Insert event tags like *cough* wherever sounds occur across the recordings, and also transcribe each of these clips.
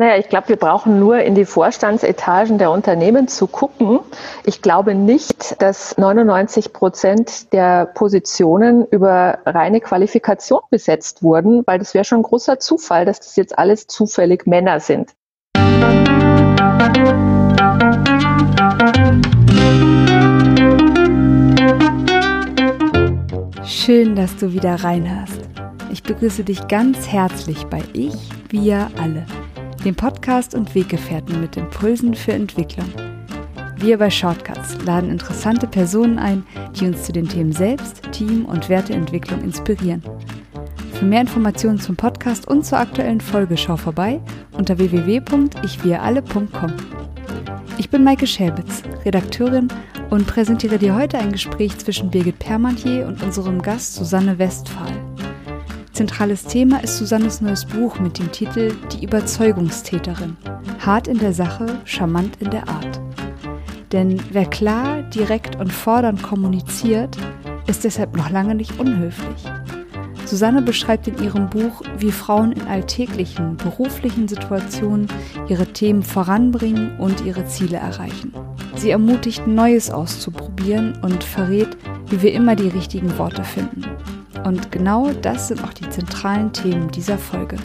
Naja, ich glaube, wir brauchen nur in die Vorstandsetagen der Unternehmen zu gucken. Ich glaube nicht, dass 99 Prozent der Positionen über reine Qualifikation besetzt wurden, weil das wäre schon ein großer Zufall, dass das jetzt alles zufällig Männer sind. Schön, dass du wieder reinhörst. Ich begrüße dich ganz herzlich bei Ich, wir alle dem Podcast und Weggefährten mit Impulsen für Entwicklung. Wir bei Shortcuts laden interessante Personen ein, die uns zu den Themen Selbst, Team und Werteentwicklung inspirieren. Für mehr Informationen zum Podcast und zur aktuellen Folge schau vorbei unter www.ichwiralle.com. Ich bin Maike Schäbitz, Redakteurin und präsentiere dir heute ein Gespräch zwischen Birgit Permantier und unserem Gast Susanne Westphal. Zentrales Thema ist Susannes neues Buch mit dem Titel Die Überzeugungstäterin. Hart in der Sache, charmant in der Art. Denn wer klar, direkt und fordernd kommuniziert, ist deshalb noch lange nicht unhöflich. Susanne beschreibt in ihrem Buch, wie Frauen in alltäglichen, beruflichen Situationen ihre Themen voranbringen und ihre Ziele erreichen. Sie ermutigt, Neues auszuprobieren und verrät, wie wir immer die richtigen Worte finden. Und genau das sind auch die zentralen Themen dieser Folge.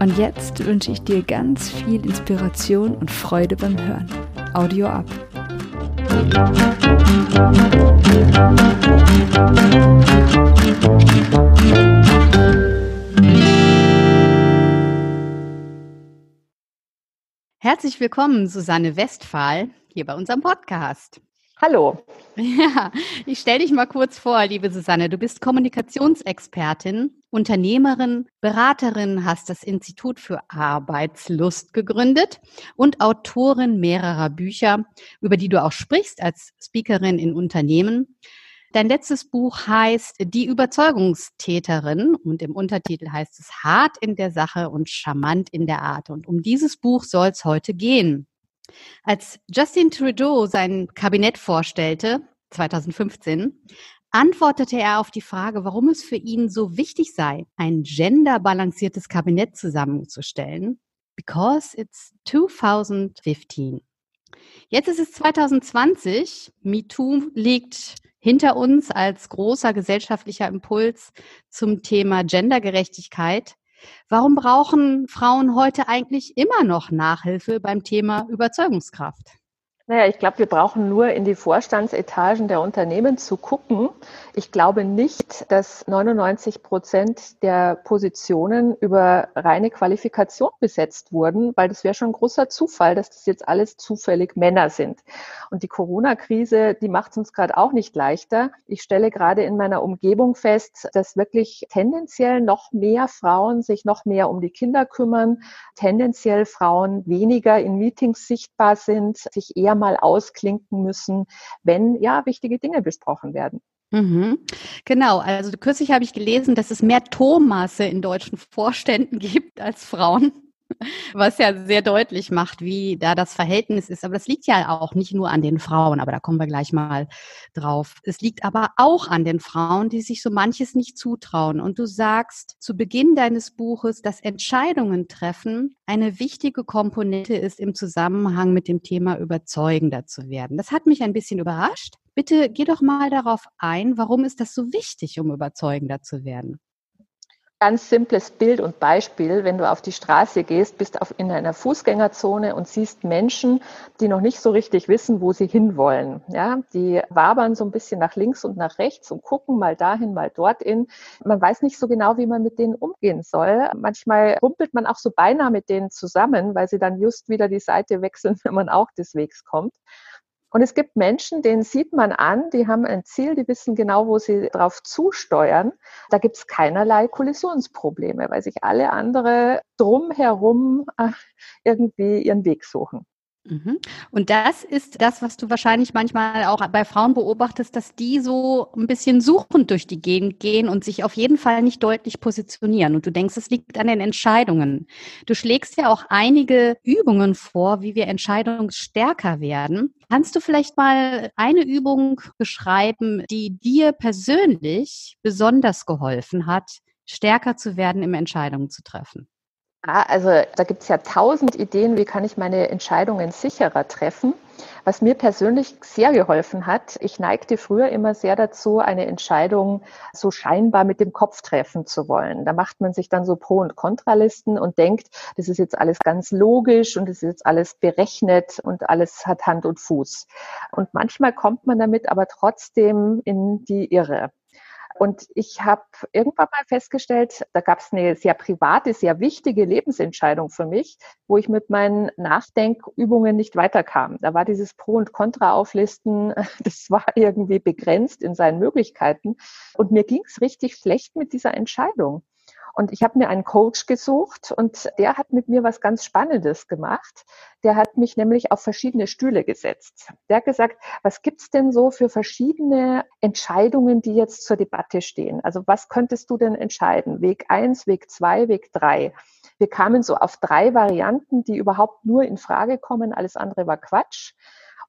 Und jetzt wünsche ich dir ganz viel Inspiration und Freude beim Hören. Audio ab. Herzlich willkommen, Susanne Westphal, hier bei unserem Podcast. Hallo. Ja, ich stelle dich mal kurz vor, liebe Susanne. Du bist Kommunikationsexpertin, Unternehmerin, Beraterin, hast das Institut für Arbeitslust gegründet und Autorin mehrerer Bücher, über die du auch sprichst als Speakerin in Unternehmen. Dein letztes Buch heißt Die Überzeugungstäterin und im Untertitel heißt es Hart in der Sache und charmant in der Art. Und um dieses Buch soll es heute gehen. Als Justin Trudeau sein Kabinett vorstellte, 2015, antwortete er auf die Frage, warum es für ihn so wichtig sei, ein genderbalanciertes Kabinett zusammenzustellen. Because it's 2015. Jetzt ist es 2020. MeToo liegt hinter uns als großer gesellschaftlicher Impuls zum Thema Gendergerechtigkeit. Warum brauchen Frauen heute eigentlich immer noch Nachhilfe beim Thema Überzeugungskraft? Naja, ich glaube, wir brauchen nur in die Vorstandsetagen der Unternehmen zu gucken. Ich glaube nicht, dass 99 Prozent der Positionen über reine Qualifikation besetzt wurden, weil das wäre schon ein großer Zufall, dass das jetzt alles zufällig Männer sind. Und die Corona-Krise, die macht es uns gerade auch nicht leichter. Ich stelle gerade in meiner Umgebung fest, dass wirklich tendenziell noch mehr Frauen sich noch mehr um die Kinder kümmern, tendenziell Frauen weniger in Meetings sichtbar sind, sich eher mal ausklinken müssen, wenn ja wichtige Dinge besprochen werden. Mhm. Genau, also kürzlich habe ich gelesen, dass es mehr Thomasse in deutschen Vorständen *laughs* gibt als Frauen. Was ja sehr deutlich macht, wie da das Verhältnis ist. Aber das liegt ja auch nicht nur an den Frauen, aber da kommen wir gleich mal drauf. Es liegt aber auch an den Frauen, die sich so manches nicht zutrauen. Und du sagst zu Beginn deines Buches, dass Entscheidungen treffen eine wichtige Komponente ist im Zusammenhang mit dem Thema überzeugender zu werden. Das hat mich ein bisschen überrascht. Bitte geh doch mal darauf ein, warum ist das so wichtig, um überzeugender zu werden? Ganz simples Bild und Beispiel, wenn du auf die Straße gehst, bist auf, in einer Fußgängerzone und siehst Menschen, die noch nicht so richtig wissen, wo sie hinwollen. Ja, die wabern so ein bisschen nach links und nach rechts und gucken mal dahin, mal dorthin. Man weiß nicht so genau, wie man mit denen umgehen soll. Manchmal rumpelt man auch so beinahe mit denen zusammen, weil sie dann just wieder die Seite wechseln, *laughs* wenn man auch des Wegs kommt. Und es gibt Menschen, denen sieht man an, die haben ein Ziel, die wissen genau, wo sie drauf zusteuern. Da gibt es keinerlei Kollisionsprobleme, weil sich alle andere drumherum irgendwie ihren Weg suchen. Mhm. Und das ist das, was du wahrscheinlich manchmal auch bei Frauen beobachtest, dass die so ein bisschen suchend durch die Gegend gehen und sich auf jeden Fall nicht deutlich positionieren. Und du denkst, es liegt an den Entscheidungen. Du schlägst ja auch einige Übungen vor, wie wir entscheidungsstärker werden. Kannst du vielleicht mal eine Übung beschreiben, die dir persönlich besonders geholfen hat, stärker zu werden, im Entscheidungen zu treffen? Ah, also da gibt es ja tausend Ideen, wie kann ich meine Entscheidungen sicherer treffen. Was mir persönlich sehr geholfen hat, ich neigte früher immer sehr dazu, eine Entscheidung so scheinbar mit dem Kopf treffen zu wollen. Da macht man sich dann so Pro- und Kontralisten und denkt, das ist jetzt alles ganz logisch und das ist jetzt alles berechnet und alles hat Hand und Fuß. Und manchmal kommt man damit aber trotzdem in die Irre. Und ich habe irgendwann mal festgestellt, da gab es eine sehr private, sehr wichtige Lebensentscheidung für mich, wo ich mit meinen Nachdenkübungen nicht weiterkam. Da war dieses Pro- und Contra-Auflisten, *laughs* das war irgendwie begrenzt in seinen Möglichkeiten. Und mir ging es richtig schlecht mit dieser Entscheidung. Und ich habe mir einen Coach gesucht und der hat mit mir was ganz Spannendes gemacht. Der hat mich nämlich auf verschiedene Stühle gesetzt. Der hat gesagt, was gibt's denn so für verschiedene Entscheidungen, die jetzt zur Debatte stehen? Also was könntest du denn entscheiden? Weg eins, Weg zwei, Weg drei. Wir kamen so auf drei Varianten, die überhaupt nur in Frage kommen. Alles andere war Quatsch.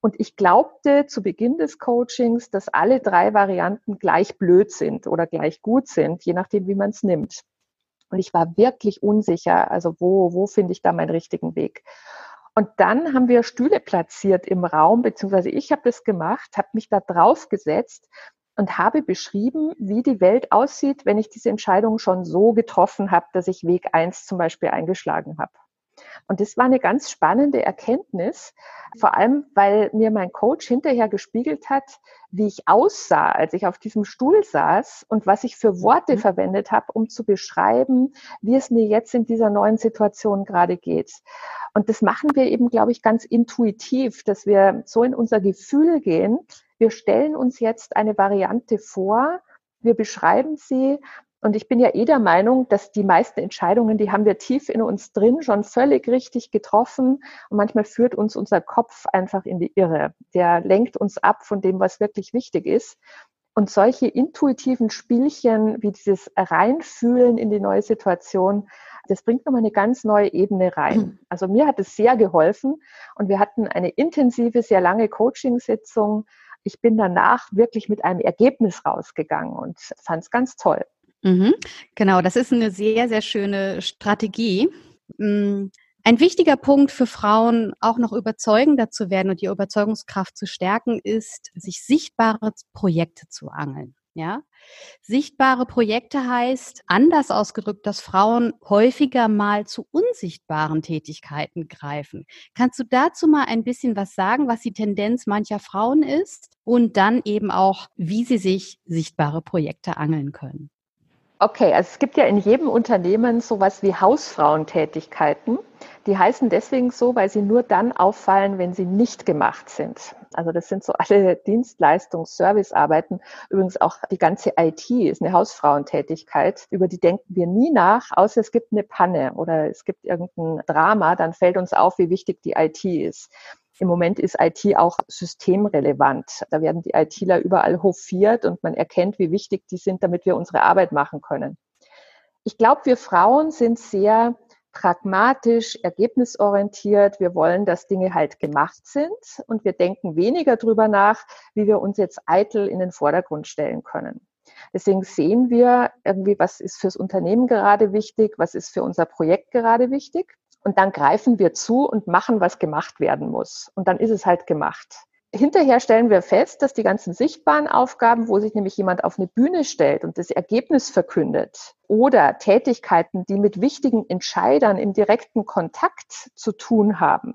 Und ich glaubte zu Beginn des Coachings, dass alle drei Varianten gleich blöd sind oder gleich gut sind, je nachdem, wie man es nimmt. Und ich war wirklich unsicher, also wo, wo finde ich da meinen richtigen Weg? Und dann haben wir Stühle platziert im Raum, beziehungsweise ich habe das gemacht, habe mich da drauf gesetzt und habe beschrieben, wie die Welt aussieht, wenn ich diese Entscheidung schon so getroffen habe, dass ich Weg eins zum Beispiel eingeschlagen habe. Und das war eine ganz spannende Erkenntnis, vor allem, weil mir mein Coach hinterher gespiegelt hat, wie ich aussah, als ich auf diesem Stuhl saß und was ich für Worte mhm. verwendet habe, um zu beschreiben, wie es mir jetzt in dieser neuen Situation gerade geht. Und das machen wir eben, glaube ich, ganz intuitiv, dass wir so in unser Gefühl gehen. Wir stellen uns jetzt eine Variante vor, wir beschreiben sie und ich bin ja eh der Meinung, dass die meisten Entscheidungen, die haben wir tief in uns drin, schon völlig richtig getroffen. Und manchmal führt uns unser Kopf einfach in die Irre. Der lenkt uns ab von dem, was wirklich wichtig ist. Und solche intuitiven Spielchen wie dieses Reinfühlen in die neue Situation, das bringt nochmal eine ganz neue Ebene rein. *clears throat* Also mir hat es sehr geholfen und wir hatten eine intensive, sehr lange Coaching-Sitzung. Ich bin danach wirklich mit einem Ergebnis rausgegangen und fand es ganz toll. Mhm, genau, das ist eine sehr, sehr schöne Strategie. Mm, ein wichtiger Punkt für Frauen, auch noch überzeugender zu werden und die Überzeugungskraft zu stärken, ist, sich sichtbare Projekte zu angeln. Ja, sichtbare Projekte heißt, anders ausgedrückt, dass Frauen häufiger mal zu unsichtbaren Tätigkeiten greifen. Kannst du dazu mal ein bisschen was sagen, was die Tendenz mancher Frauen ist und dann eben auch, wie sie sich sichtbare Projekte angeln können? Okay, also es gibt ja in jedem Unternehmen sowas wie Hausfrauentätigkeiten. Die heißen deswegen so, weil sie nur dann auffallen, wenn sie nicht gemacht sind. Also das sind so alle *laughs* Dienstleistungs-, Servicearbeiten. Übrigens auch die ganze IT ist eine Hausfrauentätigkeit. Über die denken wir nie nach, außer es gibt eine Panne oder es gibt irgendein Drama. Dann fällt uns auf, wie wichtig die IT ist. Im Moment ist IT auch systemrelevant. Da werden die ITler überall hofiert und man erkennt, wie wichtig die sind, damit wir unsere Arbeit machen können. Ich glaube, wir Frauen sind sehr pragmatisch, ergebnisorientiert. Wir wollen, dass Dinge halt gemacht sind und wir denken weniger darüber nach, wie wir uns jetzt eitel in den Vordergrund stellen können. Deswegen sehen wir irgendwie, was ist fürs Unternehmen gerade wichtig, was ist für unser Projekt gerade wichtig. Und dann greifen wir zu und machen, was gemacht werden muss. Und dann ist es halt gemacht. Hinterher stellen wir fest, dass die ganzen sichtbaren Aufgaben, wo sich nämlich jemand auf eine Bühne stellt und das Ergebnis verkündet, oder Tätigkeiten, die mit wichtigen Entscheidern im direkten Kontakt zu tun haben,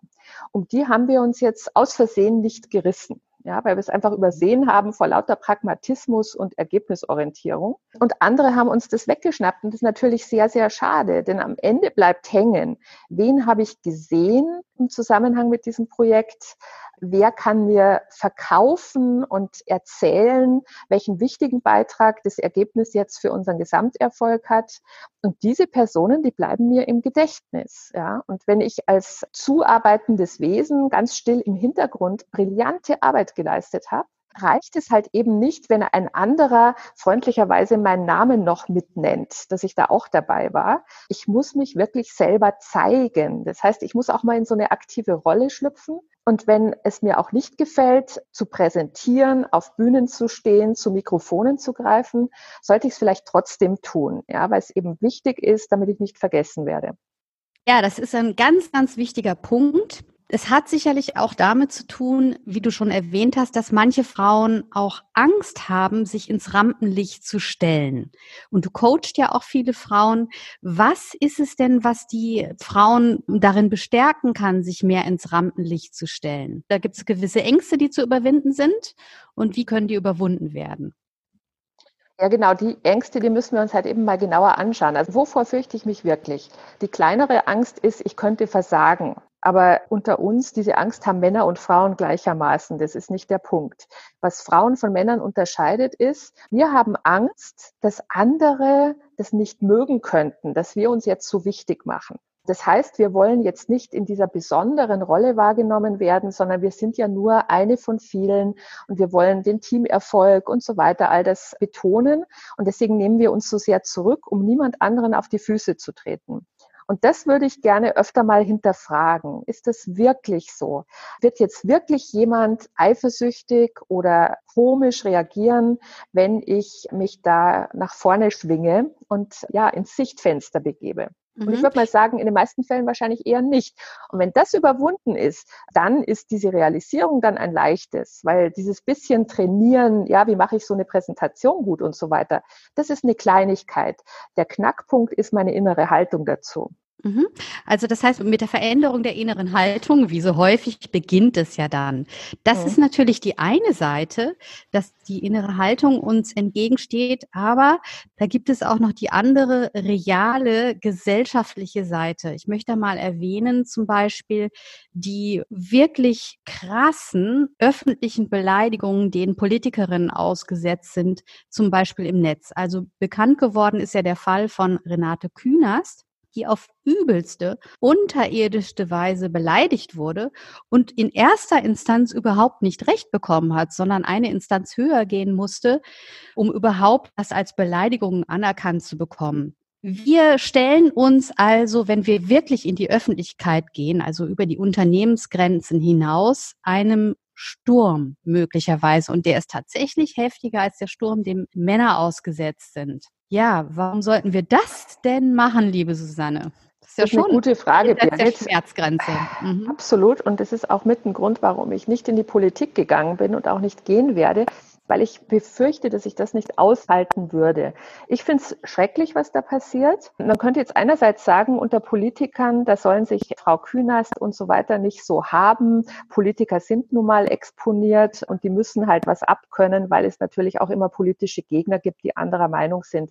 um die haben wir uns jetzt aus Versehen nicht gerissen ja, weil wir es einfach übersehen haben vor lauter Pragmatismus und Ergebnisorientierung. Und andere haben uns das weggeschnappt und das ist natürlich sehr, sehr schade, denn am Ende bleibt hängen, wen habe ich gesehen im Zusammenhang mit diesem Projekt? Wer kann mir verkaufen und erzählen, welchen wichtigen Beitrag das Ergebnis jetzt für unseren Gesamterfolg hat. Und diese Personen, die bleiben mir im Gedächtnis. Ja? Und wenn ich als zuarbeitendes Wesen ganz still im Hintergrund brillante Arbeit geleistet habe, reicht es halt eben nicht, wenn ein anderer freundlicherweise meinen Namen noch mitnennt, dass ich da auch dabei war. Ich muss mich wirklich selber zeigen. Das heißt, ich muss auch mal in so eine aktive Rolle schlüpfen und wenn es mir auch nicht gefällt, zu präsentieren, auf Bühnen zu stehen, zu Mikrofonen zu greifen, sollte ich es vielleicht trotzdem tun, ja, weil es eben wichtig ist, damit ich nicht vergessen werde. Ja, das ist ein ganz, ganz wichtiger Punkt. Es hat sicherlich auch damit zu tun, wie du schon erwähnt hast, dass manche Frauen auch Angst haben, sich ins Rampenlicht zu stellen. Und du coachst ja auch viele Frauen. Was ist es denn, was die Frauen darin bestärken kann, sich mehr ins Rampenlicht zu stellen? Da gibt es gewisse Ängste, die zu überwinden sind. Und wie können die überwunden werden? Ja, genau, die Ängste, die müssen wir uns halt eben mal genauer anschauen. Also wovor fürchte ich mich wirklich? Die kleinere Angst ist, ich könnte versagen. Aber unter uns, diese Angst haben Männer und Frauen gleichermaßen. Das ist nicht der Punkt. Was Frauen von Männern unterscheidet, ist, wir haben Angst, dass andere das nicht mögen könnten, dass wir uns jetzt so wichtig machen. Das heißt, wir wollen jetzt nicht in dieser besonderen Rolle wahrgenommen werden, sondern wir sind ja nur eine von vielen und wir wollen den Teamerfolg und so weiter, all das betonen. Und deswegen nehmen wir uns so sehr zurück, um niemand anderen auf die Füße zu treten. Und das würde ich gerne öfter mal hinterfragen. Ist das wirklich so? Wird jetzt wirklich jemand eifersüchtig oder komisch reagieren, wenn ich mich da nach vorne schwinge und ja ins Sichtfenster begebe? Und ich mhm. würde mal sagen, in den meisten Fällen wahrscheinlich eher nicht. Und wenn das überwunden ist, dann ist diese Realisierung dann ein leichtes, weil dieses bisschen trainieren, ja, wie mache ich so eine Präsentation gut und so weiter, das ist eine Kleinigkeit. Der Knackpunkt ist meine innere Haltung dazu. Mhm. Also das heißt, mit der Veränderung der inneren Haltung, wie so häufig, beginnt es ja dann. Das mhm. ist natürlich die eine Seite, dass die innere Haltung uns entgegensteht, aber da gibt es auch noch die andere reale gesellschaftliche Seite. Ich möchte mal erwähnen, zum Beispiel die wirklich krassen öffentlichen Beleidigungen, denen Politikerinnen ausgesetzt sind, zum Beispiel im Netz. Also bekannt geworden ist ja der Fall von Renate Künast die auf übelste, unterirdischste Weise beleidigt wurde und in erster Instanz überhaupt nicht recht bekommen hat, sondern eine Instanz höher gehen musste, um überhaupt das als Beleidigung anerkannt zu bekommen. Wir stellen uns also, wenn wir wirklich in die Öffentlichkeit gehen, also über die Unternehmensgrenzen hinaus, einem Sturm möglicherweise. Und der ist tatsächlich heftiger als der Sturm, dem Männer ausgesetzt sind. Ja, warum sollten wir das denn machen, liebe Susanne? Das ist ja das ist schon eine gute Frage, Birgit. Schmerzgrenze. Mhm. Absolut. Und das ist auch mit ein Grund, warum ich nicht in die Politik gegangen bin und auch nicht gehen werde, weil ich befürchte, dass ich das nicht aushalten würde. Ich finde es schrecklich, was da passiert. Man könnte jetzt einerseits sagen, unter Politikern, da sollen sich Frau Künast und so weiter nicht so haben. Politiker sind nun mal exponiert und die müssen halt was abkönnen, weil es natürlich auch immer politische Gegner gibt, die anderer Meinung sind.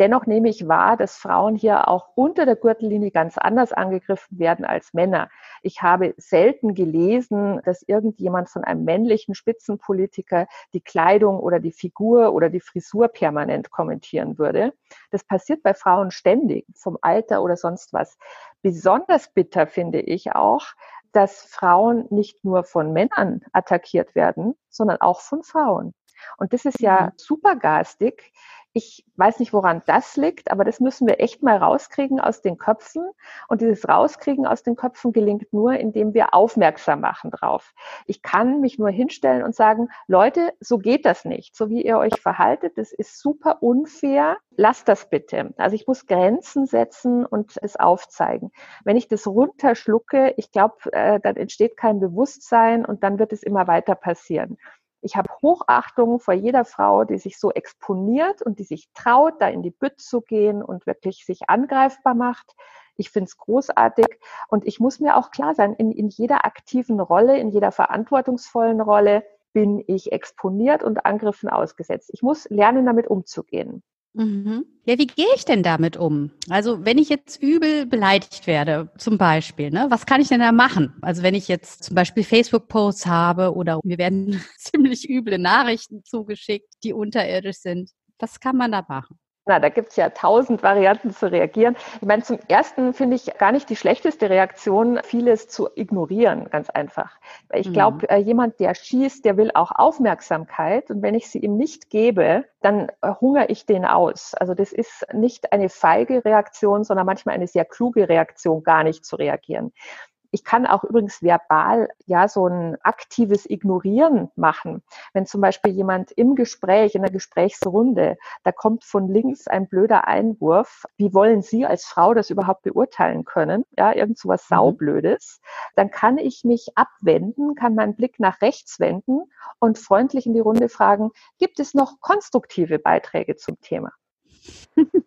Dennoch nehme ich wahr, dass Frauen hier auch unter der Gürtellinie ganz anders angegriffen werden als Männer. Ich habe selten gelesen, dass irgendjemand von einem männlichen Spitzenpolitiker die Kleidung oder die Figur oder die Frisur permanent kommentieren würde. Das passiert bei Frauen ständig, vom Alter oder sonst was. Besonders bitter finde ich auch, dass Frauen nicht nur von Männern attackiert werden, sondern auch von Frauen. Und das ist ja mhm. super garstig. Ich weiß nicht, woran das liegt, aber das müssen wir echt mal rauskriegen aus den Köpfen. Und dieses Rauskriegen aus den Köpfen gelingt nur, indem wir aufmerksam machen drauf. Ich kann mich nur hinstellen und sagen, Leute, so geht das nicht. So wie ihr euch verhaltet, das ist super unfair. Lasst das bitte. Also ich muss Grenzen setzen und es aufzeigen. Wenn ich das runterschlucke, ich glaube, äh, dann entsteht kein Bewusstsein und dann wird es immer weiter passieren. Ich habe Hochachtung vor jeder Frau, die sich so exponiert und die sich traut, da in die Bütt zu gehen und wirklich sich angreifbar macht. Ich finde es großartig und ich muss mir auch klar sein, in, in jeder aktiven Rolle, in jeder verantwortungsvollen Rolle bin ich exponiert und Angriffen ausgesetzt. Ich muss lernen, damit umzugehen. Mhm. Ja, wie gehe ich denn damit um? Also wenn ich jetzt übel beleidigt werde, zum Beispiel, ne, was kann ich denn da machen? Also wenn ich jetzt zum Beispiel Facebook-Posts habe oder mir werden *laughs* ziemlich üble Nachrichten zugeschickt, die unterirdisch sind, was kann man da machen? Na, da gibt's ja tausend Varianten zu reagieren. Ich meine, zum Ersten finde ich gar nicht die schlechteste Reaktion, vieles zu ignorieren, ganz einfach. Ich glaube, mhm. jemand, der schießt, der will auch Aufmerksamkeit. Und wenn ich sie ihm nicht gebe, dann äh, hungere ich den aus. Also das ist nicht eine feige Reaktion, sondern manchmal eine sehr kluge Reaktion, gar nicht zu reagieren Ich kann auch übrigens verbal ja so ein aktives Ignorieren machen. Wenn zum Beispiel jemand im Gespräch, in der Gesprächsrunde, da kommt von links ein blöder Einwurf, wie wollen Sie als Frau das überhaupt beurteilen können? Ja, irgend so was mhm. Saublödes. Dann kann ich mich abwenden, kann meinen Blick nach rechts wenden und freundlich in die Runde fragen, gibt es noch konstruktive Beiträge zum Thema? *laughs*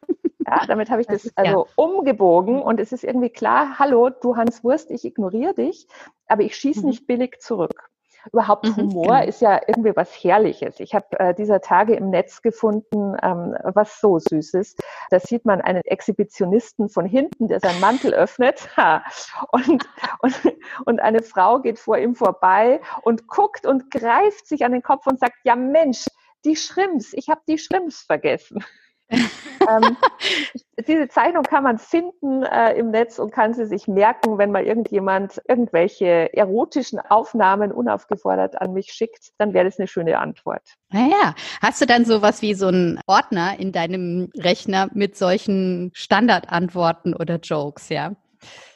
Ja, damit habe ich das, also ja. umgebogen und es ist irgendwie klar, hallo, du Hans Wurst, ich ignoriere dich, aber ich schieße mhm. nicht billig zurück. Überhaupt mhm, Humor genau. ist ja irgendwie was Herrliches. Ich habe äh, dieser Tage im Netz gefunden, ähm, was so Süßes. Da sieht man einen Exhibitionisten von hinten, der seinen Mantel öffnet ha, und, und, und eine Frau geht vor ihm vorbei und guckt und greift sich an den Kopf und sagt, ja Mensch, die Schrimps, ich habe die Schrimps vergessen ähm, *laughs* diese Zeichnung kann man finden äh, im Netz und kann sie sich merken, wenn mal irgendjemand irgendwelche erotischen Aufnahmen unaufgefordert an mich schickt, dann wäre das eine schöne Antwort. Naja, hast du dann sowas wie so einen Ordner in deinem Rechner mit solchen Standardantworten oder Jokes, ja?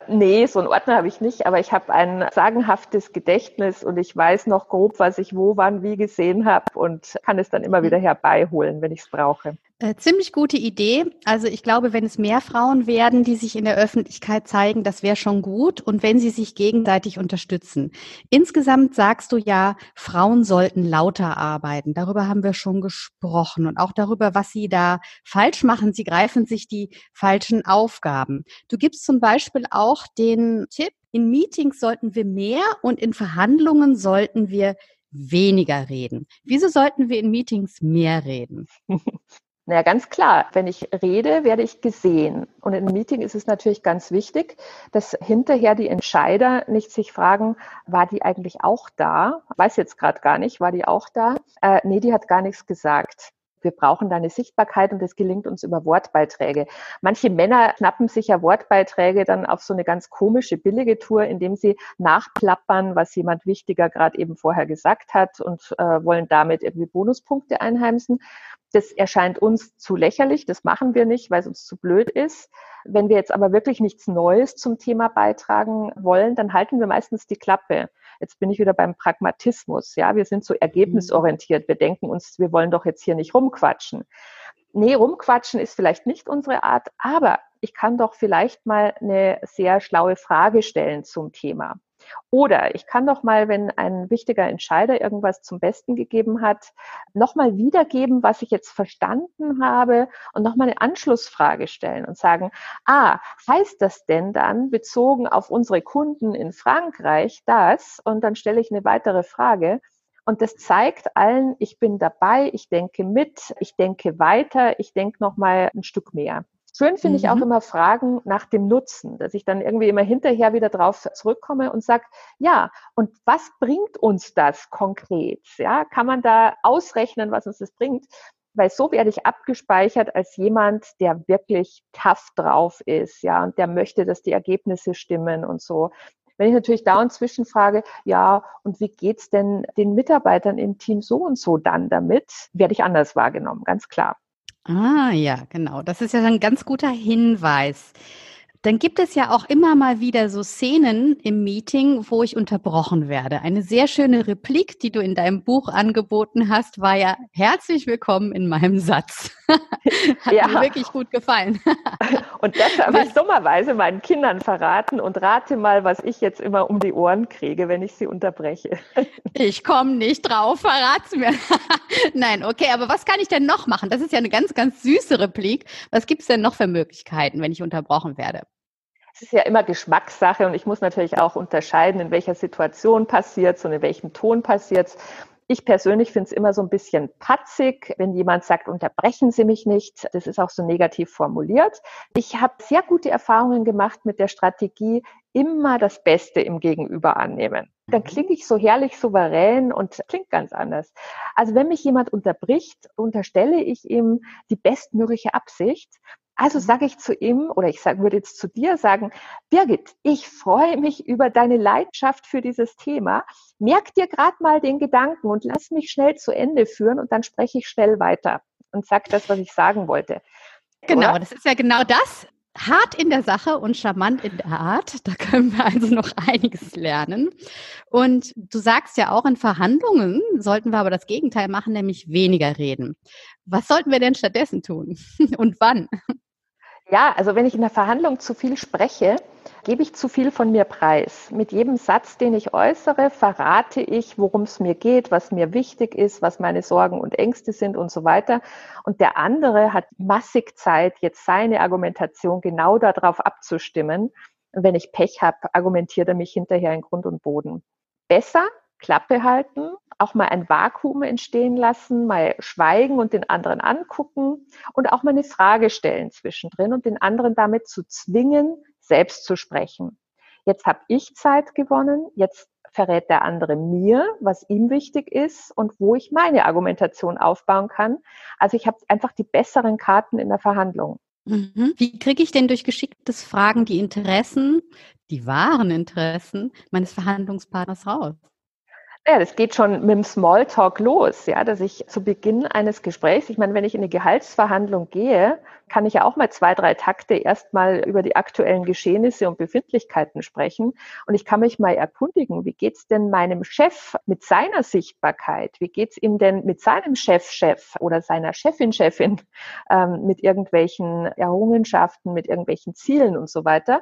Nee, so einen Ordner habe ich nicht, aber ich habe ein sagenhaftes Gedächtnis und ich weiß noch grob, was ich wo, wann, wie gesehen habe und kann es dann immer hm. wieder herbeiholen, wenn ich es brauche. Äh, ziemlich gute Idee. Also ich glaube, wenn es mehr Frauen werden, die sich in der Öffentlichkeit zeigen, das wäre schon gut. Und wenn sie sich gegenseitig unterstützen. Insgesamt sagst du ja, Frauen sollten lauter arbeiten. Darüber haben wir schon gesprochen und auch darüber, was sie da falsch machen. Sie greifen sich die falschen Aufgaben. Du gibst zum Beispiel auch den Tipp, in Meetings sollten wir mehr und in Verhandlungen sollten wir weniger reden. Wieso sollten wir in Meetings mehr reden? *laughs* Naja, ganz klar, wenn ich rede, werde ich gesehen. Und in einem Meeting ist es natürlich ganz wichtig, dass hinterher die Entscheider nicht sich fragen, war die eigentlich auch da? Weiß jetzt gerade gar nicht, war die auch da? Äh, nee, die hat gar nichts gesagt wir brauchen da eine Sichtbarkeit und das gelingt uns über Wortbeiträge. Manche Männer knappen sich ja Wortbeiträge dann auf so eine ganz komische, billige Tour, indem sie nachplappern, was jemand wichtiger gerade eben vorher gesagt hat und äh, wollen damit irgendwie Bonuspunkte einheimsen. Das erscheint uns zu lächerlich, das machen wir nicht, weil es uns zu blöd ist. Wenn wir jetzt aber wirklich nichts Neues zum Thema beitragen wollen, dann halten wir meistens die Klappe. Jetzt bin ich wieder beim Pragmatismus. Ja, wir sind so ergebnisorientiert. Wir denken uns, wir wollen doch jetzt hier nicht rumquatschen. Nee, rumquatschen ist vielleicht nicht unsere Art, aber ich kann doch vielleicht mal eine sehr schlaue Frage stellen zum Thema. Oder ich kann doch mal, wenn ein wichtiger Entscheider irgendwas zum Besten gegeben hat, nochmal wiedergeben, was ich jetzt verstanden habe und nochmal eine Anschlussfrage stellen und sagen, ah, heißt das denn dann bezogen auf unsere Kunden in Frankreich das? Und dann stelle ich eine weitere Frage. Und das zeigt allen, ich bin dabei, ich denke mit, ich denke weiter, ich denke nochmal ein Stück mehr. Schön finde mhm. ich auch mhm. immer Fragen nach dem Nutzen, dass ich dann irgendwie immer hinterher wieder drauf zurückkomme und sage, ja, und was bringt uns das konkret? Ja, kann man da ausrechnen, was uns das bringt? Weil so werde ich abgespeichert als jemand, der wirklich tough drauf ist, ja, und der möchte, dass die Ergebnisse stimmen und so. Wenn ich natürlich dauernd zwischenfrage, ja, und wie geht's denn den Mitarbeitern im Team so und so dann damit, werde ich anders wahrgenommen, ganz klar. Ah, ja, genau. Das ist ja ein ganz guter Hinweis. Dann gibt es ja auch immer mal wieder so Szenen im Meeting, wo ich unterbrochen werde. Eine sehr schöne Replik, die du in deinem Buch angeboten hast, war ja herzlich willkommen in meinem Satz. *laughs* Hat ja. mir wirklich gut gefallen. *laughs* und das habe ich dummerweise meinen Kindern verraten und rate mal, was ich jetzt immer um die Ohren kriege, wenn ich sie unterbreche. *laughs* ich komme nicht drauf, verrat's mir. Nein, okay, aber was kann ich denn noch machen? Das ist ja eine ganz, ganz süße Replik. Was gibt es denn noch für Möglichkeiten, wenn ich unterbrochen werde? Es ist ja immer Geschmackssache und ich muss natürlich auch unterscheiden, in welcher Situation passiert es und in welchem Ton passiert es. Ich persönlich finde es immer so ein bisschen patzig, wenn jemand sagt, unterbrechen Sie mich nicht. Das ist auch so negativ formuliert. Ich habe sehr gute Erfahrungen gemacht mit der Strategie, immer das Beste im Gegenüber annehmen. Dann mhm. klinge ich so herrlich souverän und klingt ganz anders. Also wenn mich jemand unterbricht, unterstelle ich ihm die bestmögliche Absicht also mhm. sage ich zu ihm oder ich sag, würde jetzt zu dir sagen, Birgit, ich freue mich über deine Leidenschaft für dieses Thema. Merk dir gerade mal den Gedanken und lass mich schnell zu Ende führen und dann spreche ich schnell weiter und sag das, was ich sagen wollte. Genau, oder? das ist ja genau das, hart in der Sache und charmant in der Art. Da können wir also noch *laughs* einiges lernen. Und du sagst ja auch, in Verhandlungen sollten wir aber das Gegenteil machen, nämlich weniger reden. Was sollten wir denn stattdessen tun *laughs* und wann? Ja, also wenn ich in der Verhandlung zu viel spreche, gebe ich zu viel von mir preis. Mit jedem Satz, den ich äußere, verrate ich, worum es mir geht, was mir wichtig ist, was meine Sorgen und Ängste sind und so weiter. Und der andere hat massig Zeit, jetzt seine Argumentation genau darauf abzustimmen. Und wenn ich Pech habe, argumentiert er mich hinterher in Grund und Boden. Besser Klappe halten, auch mal ein Vakuum entstehen lassen, mal schweigen und den anderen angucken und auch mal eine Frage stellen zwischendrin und den anderen damit zu zwingen, selbst zu sprechen. Jetzt habe ich Zeit gewonnen, jetzt verrät der andere mir, was ihm wichtig ist und wo ich meine Argumentation aufbauen kann. Also ich habe einfach die besseren Karten in der Verhandlung. Mhm. Wie kriege ich denn durch geschicktes Fragen die Interessen, die wahren Interessen meines Verhandlungspartners raus? Ja, das geht schon mit dem Smalltalk los, ja, dass ich zu Beginn eines Gesprächs, ich meine, wenn ich in eine Gehaltsverhandlung gehe, kann ich ja auch mal zwei, drei Takte erstmal über die aktuellen Geschehnisse und Befindlichkeiten sprechen. Und ich kann mich mal erkundigen, wie geht's denn meinem Chef mit seiner Sichtbarkeit? Wie geht's ihm denn mit seinem Chef-Chef oder seiner Chefin-Chefin ähm, mit irgendwelchen Errungenschaften, mit irgendwelchen Zielen und so weiter?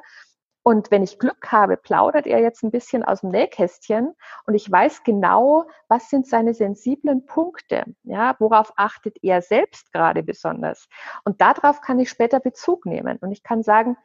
Und wenn ich Glück habe, plaudert er jetzt ein bisschen aus dem Nähkästchen und ich weiß genau, was sind seine sensiblen Punkte, ja, worauf achtet er selbst gerade besonders. Und darauf kann ich später Bezug nehmen und ich kann sagen,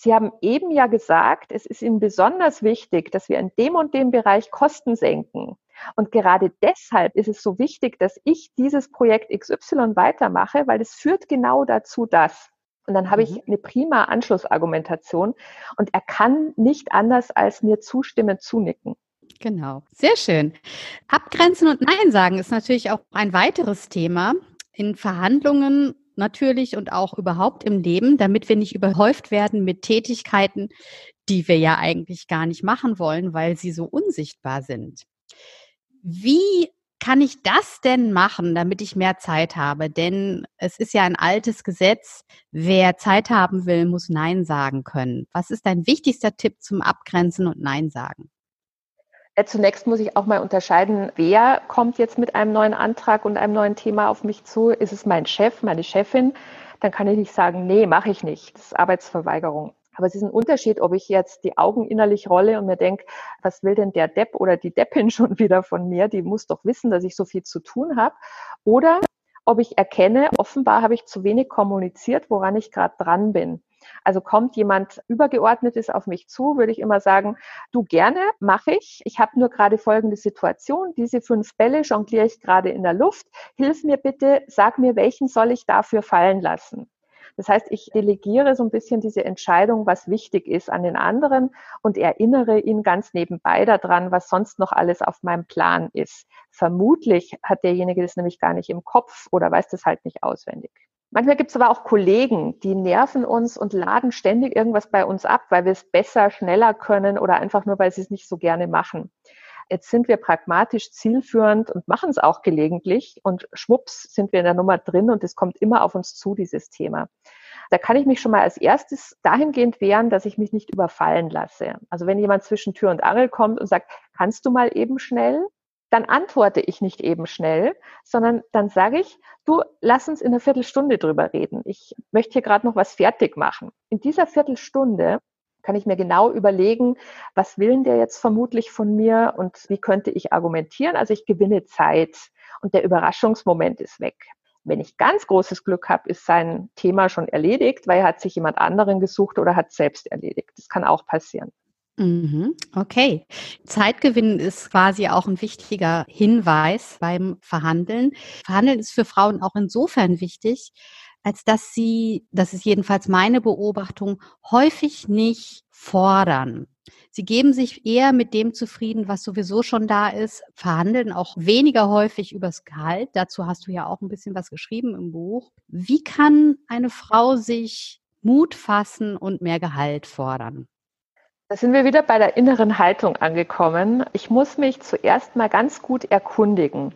Sie haben eben ja gesagt, es ist Ihnen besonders wichtig, dass wir in dem und dem Bereich Kosten senken. Und gerade deshalb ist es so wichtig, dass ich dieses Projekt XY weitermache, weil es führt genau dazu, dass. Und dann habe mhm. ich eine prima Anschlussargumentation und er kann nicht anders als mir zustimmen, zunicken. Genau, sehr schön. Abgrenzen und Nein sagen ist natürlich auch ein weiteres Thema in Verhandlungen natürlich und auch überhaupt im Leben, damit wir nicht überhäuft werden mit Tätigkeiten, die wir ja eigentlich gar nicht machen wollen, weil sie so unsichtbar sind. Wie kann ich das denn machen, damit ich mehr Zeit habe? Denn es ist ja ein altes Gesetz, wer Zeit haben will, muss Nein sagen können. Was ist dein wichtigster Tipp zum Abgrenzen und Nein sagen? Zunächst muss ich auch mal unterscheiden, wer kommt jetzt mit einem neuen Antrag und einem neuen Thema auf mich zu? Ist es mein Chef, meine Chefin? Dann kann ich nicht sagen, nee, mache ich nicht. Das ist Arbeitsverweigerung. Aber es ist ein Unterschied, ob ich jetzt die Augen innerlich rolle und mir denke, was will denn der Depp oder die Deppin *laughs* schon wieder von mir? Die muss doch wissen, dass ich so viel zu tun habe. Oder ob ich erkenne, offenbar habe ich zu wenig kommuniziert, woran ich gerade dran bin. Also kommt jemand übergeordnetes auf mich zu, würde ich immer sagen, du gerne, mache ich. Ich habe nur gerade folgende Situation. Diese fünf Bälle jongliere ich gerade in der Luft. Hilf mir bitte, sag mir, welchen soll ich dafür fallen lassen. Das heißt, ich delegiere so ein bisschen diese Entscheidung, was wichtig ist an den anderen und erinnere ihn ganz nebenbei daran, was sonst noch alles auf meinem Plan ist. Vermutlich hat derjenige das nämlich gar nicht im Kopf oder weiß das halt nicht auswendig. Manchmal gibt es aber auch Kollegen, die nerven uns und laden ständig irgendwas bei uns ab, weil wir es besser, schneller können oder einfach nur, weil sie es nicht so gerne machen. Jetzt sind wir pragmatisch zielführend und machen es auch gelegentlich und schwupps sind wir in der Nummer drin und es kommt immer auf uns zu, dieses Thema. Da kann ich mich schon mal als erstes dahingehend wehren, dass ich mich nicht überfallen lasse. Also wenn jemand zwischen Tür und Angel kommt und sagt, kannst du mal eben schnell? Dann antworte ich nicht eben schnell, sondern dann sage ich, du, lass uns in einer Viertelstunde drüber reden. Ich möchte hier gerade noch was fertig machen. In dieser Viertelstunde kann ich mir genau überlegen, was will der jetzt vermutlich von mir und wie könnte ich argumentieren. Also ich gewinne Zeit und der Überraschungsmoment ist weg. Wenn ich ganz großes Glück habe, ist sein Thema schon erledigt, weil er hat sich jemand anderen gesucht oder hat selbst erledigt. Das kann auch passieren. Mhm, okay. Zeitgewinn ist quasi auch ein wichtiger Hinweis beim Verhandeln. Verhandeln ist für Frauen auch insofern wichtig, als dass sie, das ist jedenfalls meine Beobachtung, häufig nicht fordern. Sie geben sich eher mit dem zufrieden, was sowieso schon da ist, verhandeln auch weniger häufig übers Gehalt. Dazu hast du ja auch ein bisschen was geschrieben im Buch. Wie kann eine Frau sich Mut fassen und mehr Gehalt fordern? Da sind wir wieder bei der inneren Haltung angekommen. Ich muss mich zuerst mal ganz gut erkundigen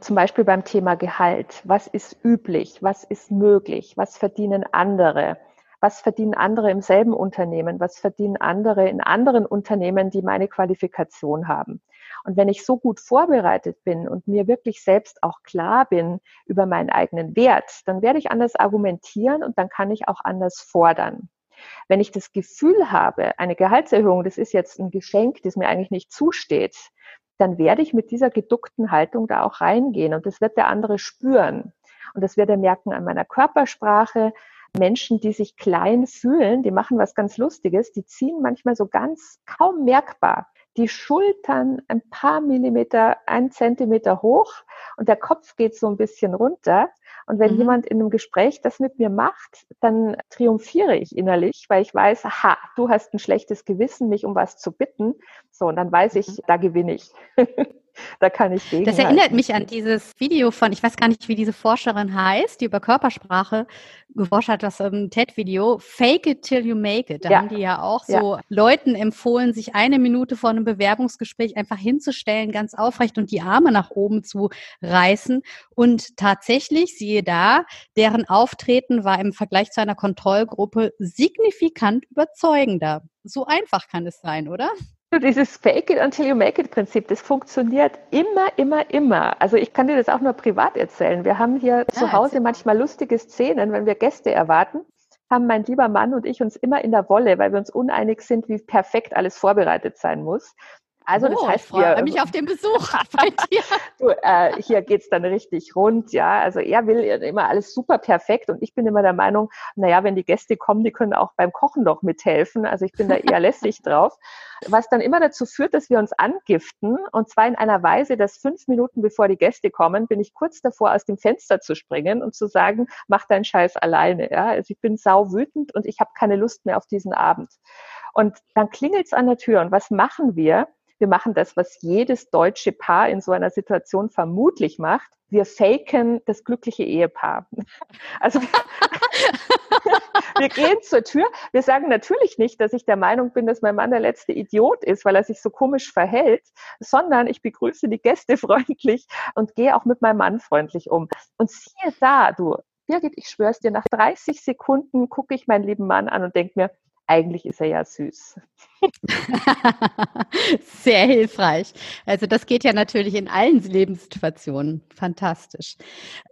zum Beispiel beim Thema Gehalt. Was ist üblich? Was ist möglich? Was verdienen andere? was verdienen andere im selben Unternehmen, was verdienen andere in anderen Unternehmen, die meine Qualifikation haben. Und wenn ich so gut vorbereitet bin und mir wirklich selbst auch klar bin über meinen eigenen Wert, dann werde ich anders argumentieren und dann kann ich auch anders fordern. Wenn ich das Gefühl habe, eine Gehaltserhöhung, das ist jetzt ein Geschenk, das mir eigentlich nicht zusteht, dann werde ich mit dieser geduckten Haltung da auch reingehen und das wird der andere spüren. Und das wird er merken an meiner Körpersprache. Menschen, die sich klein fühlen, die machen was ganz Lustiges, die ziehen manchmal so ganz kaum merkbar die Schultern ein paar Millimeter, ein Zentimeter hoch und der Kopf geht so ein bisschen runter. Und wenn mhm. jemand in einem Gespräch das mit mir macht, dann triumphiere ich innerlich, weil ich weiß, ha, du hast ein schlechtes Gewissen, mich um was zu bitten. So, und dann weiß ich, mhm. da gewinne ich. *laughs* da kann ich gegen. Das erinnert mich an dieses Video von, ich weiß gar nicht, wie diese Forscherin heißt, die über Körpersprache geforscht hat, das ähm, TED-Video, Fake it till you make it. Da ja. haben die ja auch so ja. Leuten empfohlen, sich eine Minute vor einem Bewerbungsgespräch einfach hinzustellen, ganz aufrecht und die Arme nach oben zu reißen. Und tatsächlich, siehe da, deren Auftreten war im Vergleich zu einer Kontrollgruppe signifikant überzeugender. So einfach kann es sein, oder? Dieses Fake it until you make it Prinzip, das funktioniert immer, immer, immer. Also ich kann dir das auch nur privat erzählen. Wir haben hier ja, zu Hause manchmal lustige Szenen, wenn wir Gäste erwarten, haben mein lieber Mann und ich uns immer in der Wolle, weil wir uns uneinig sind, wie perfekt alles vorbereitet sein muss. Also das oh, heißt, ich freue mich auf den Besuch *laughs* bei dir. *laughs* du, äh, hier geht's dann richtig rund, ja. Also er will immer alles super perfekt und ich bin immer der Meinung, naja, wenn die Gäste kommen, die können auch beim Kochen doch mithelfen. Also ich bin da eher lässig *laughs* drauf. Was dann immer dazu führt, dass wir uns angiften und zwar in einer Weise, dass fünf Minuten bevor die Gäste kommen, bin ich kurz davor, aus dem Fenster zu springen und zu sagen, mach deinen Scheiß alleine. Ja? Also ich bin sau wütend und ich habe keine Lust mehr auf diesen Abend. Und dann klingelt's an der Tür und was machen wir? Wir machen das, was jedes deutsche Paar in so einer Situation vermutlich macht. Wir faken das glückliche Ehepaar. *laughs* Also *laughs* wir gehen zur Tür. Wir sagen natürlich nicht, dass ich der Meinung bin, dass mein Mann der letzte Idiot ist, weil er sich so komisch verhält, sondern ich begrüße die Gäste *laughs* freundlich und gehe auch mit meinem Mann freundlich um. Und siehe da, du, Birgit, ich schwör's dir, nach 30 Sekunden gucke ich meinen lieben Mann an und denke mir, eigentlich ist er ja süß. *laughs* Sehr hilfreich. Also das geht ja natürlich in allen Lebenssituationen. Fantastisch.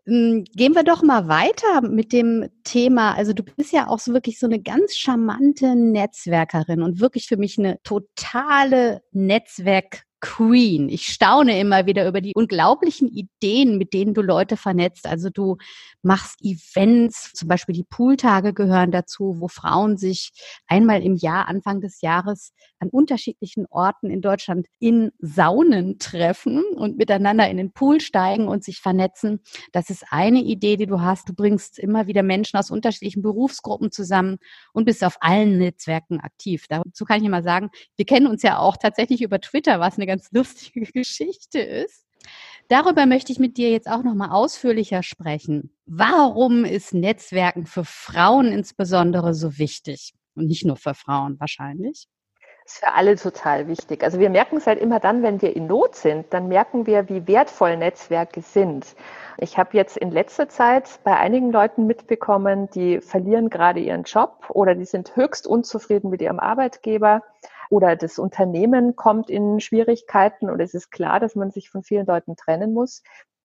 Hm, gehen wir doch mal weiter mit dem Thema. Also du bist ja auch so wirklich so eine ganz charmante Netzwerkerin und wirklich für mich eine totale Netzwerk Queen. Ich staune immer wieder über die unglaublichen Ideen, mit denen du Leute vernetzt. Also du machst Events, zum Beispiel die Pooltage gehören dazu, wo Frauen sich einmal im Jahr, Anfang des Jahres, an unterschiedlichen Orten in Deutschland in Saunen treffen und miteinander in den Pool steigen und sich vernetzen. Das ist eine Idee, die du hast. Du bringst immer wieder Menschen aus unterschiedlichen Berufsgruppen zusammen und bist auf allen Netzwerken aktiv. Dazu kann ich immer sagen, wir kennen uns ja auch tatsächlich über Twitter, was eine ganz lustige *laughs* Geschichte ist. Darüber möchte ich mit dir jetzt auch noch mal ausführlicher sprechen. Warum ist Netzwerken für Frauen insbesondere so wichtig? Und nicht nur für Frauen wahrscheinlich. Das ist für alle total wichtig. Also wir merken es halt immer dann, wenn wir in Not sind, dann merken wir, wie wertvoll Netzwerke sind. Ich habe jetzt in letzter Zeit bei einigen Leuten mitbekommen, die verlieren gerade ihren Job oder die sind höchst unzufrieden mit ihrem Arbeitgeber oder das Unternehmen kommt in Schwierigkeiten und es ist klar, dass man sich von vielen Leuten trennen muss.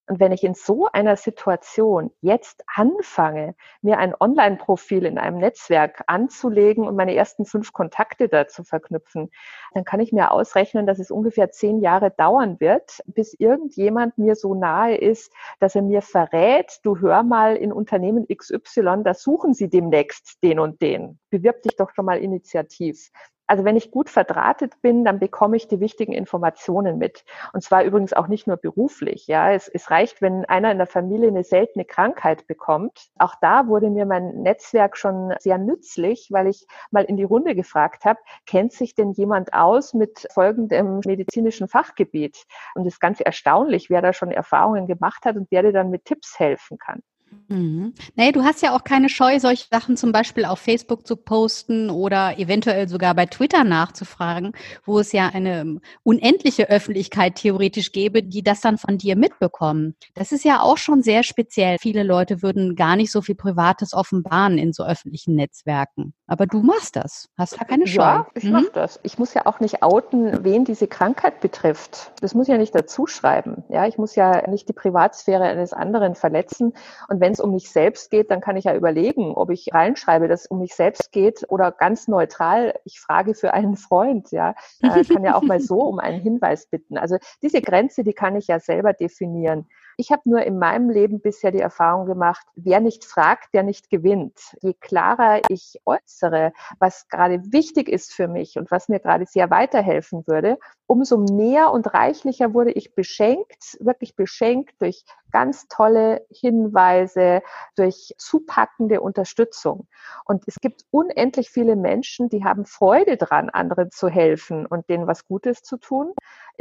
Und wenn ich in so einer Situation jetzt anfange, mir ein Online-Profil in einem Netzwerk anzulegen und meine ersten fünf Kontakte da zu verknüpfen, dann kann ich mir ausrechnen, dass es ungefähr zehn Jahre dauern wird, bis irgendjemand mir so nahe ist, dass er mir verrät, du hör mal in Unternehmen XY, da suchen sie demnächst den und den. Bewirb dich doch schon mal initiativ. Also wenn ich gut verdrahtet bin, dann bekomme ich die wichtigen Informationen mit. Und zwar übrigens auch nicht nur beruflich. Ja, es, es reicht, wenn einer in der Familie eine seltene Krankheit bekommt. Auch da wurde mir mein Netzwerk schon sehr nützlich, weil ich mal in die Runde gefragt habe, kennt sich denn jemand aus mit folgendem medizinischen Fachgebiet? Und es ist ganz erstaunlich, wer da schon Erfahrungen gemacht hat und wer dir dann mit Tipps helfen kann. Mhm. Nee, du hast ja auch keine Scheu, solche Sachen zum Beispiel auf Facebook zu posten oder eventuell sogar bei Twitter nachzufragen, wo es ja eine ähm, unendliche Öffentlichkeit theoretisch gäbe, die das dann von dir mitbekommen. Das ist ja auch schon sehr speziell. Viele Leute würden gar nicht so viel Privates offenbaren in so öffentlichen Netzwerken. Aber du machst das. Hast da keine Scheu. Ja, ich mhm. mache das. Ich muss ja auch nicht outen, wen diese Krankheit betrifft. Das muss ich ja nicht dazu schreiben. Ja, ich muss ja nicht die Privatsphäre eines anderen verletzen. Und wenn es um mich selbst geht, dann kann ich ja überlegen, ob ich reinschreibe, dass es um mich selbst geht oder ganz neutral, ich frage für einen Freund, ja, äh, kann ja auch mal so um einen Hinweis bitten. Also diese Grenze, die kann ich ja selber definieren. Ich habe nur in meinem Leben bisher die Erfahrung gemacht, wer nicht fragt, der nicht gewinnt. Je klarer ich äußere, was gerade wichtig ist für mich und was mir gerade sehr weiterhelfen würde, umso mehr und reichlicher wurde ich beschenkt, wirklich beschenkt durch ganz tolle Hinweise, durch zupackende Unterstützung. Und es gibt unendlich viele Menschen, die haben Freude dran, anderen zu helfen und denen was Gutes zu tun.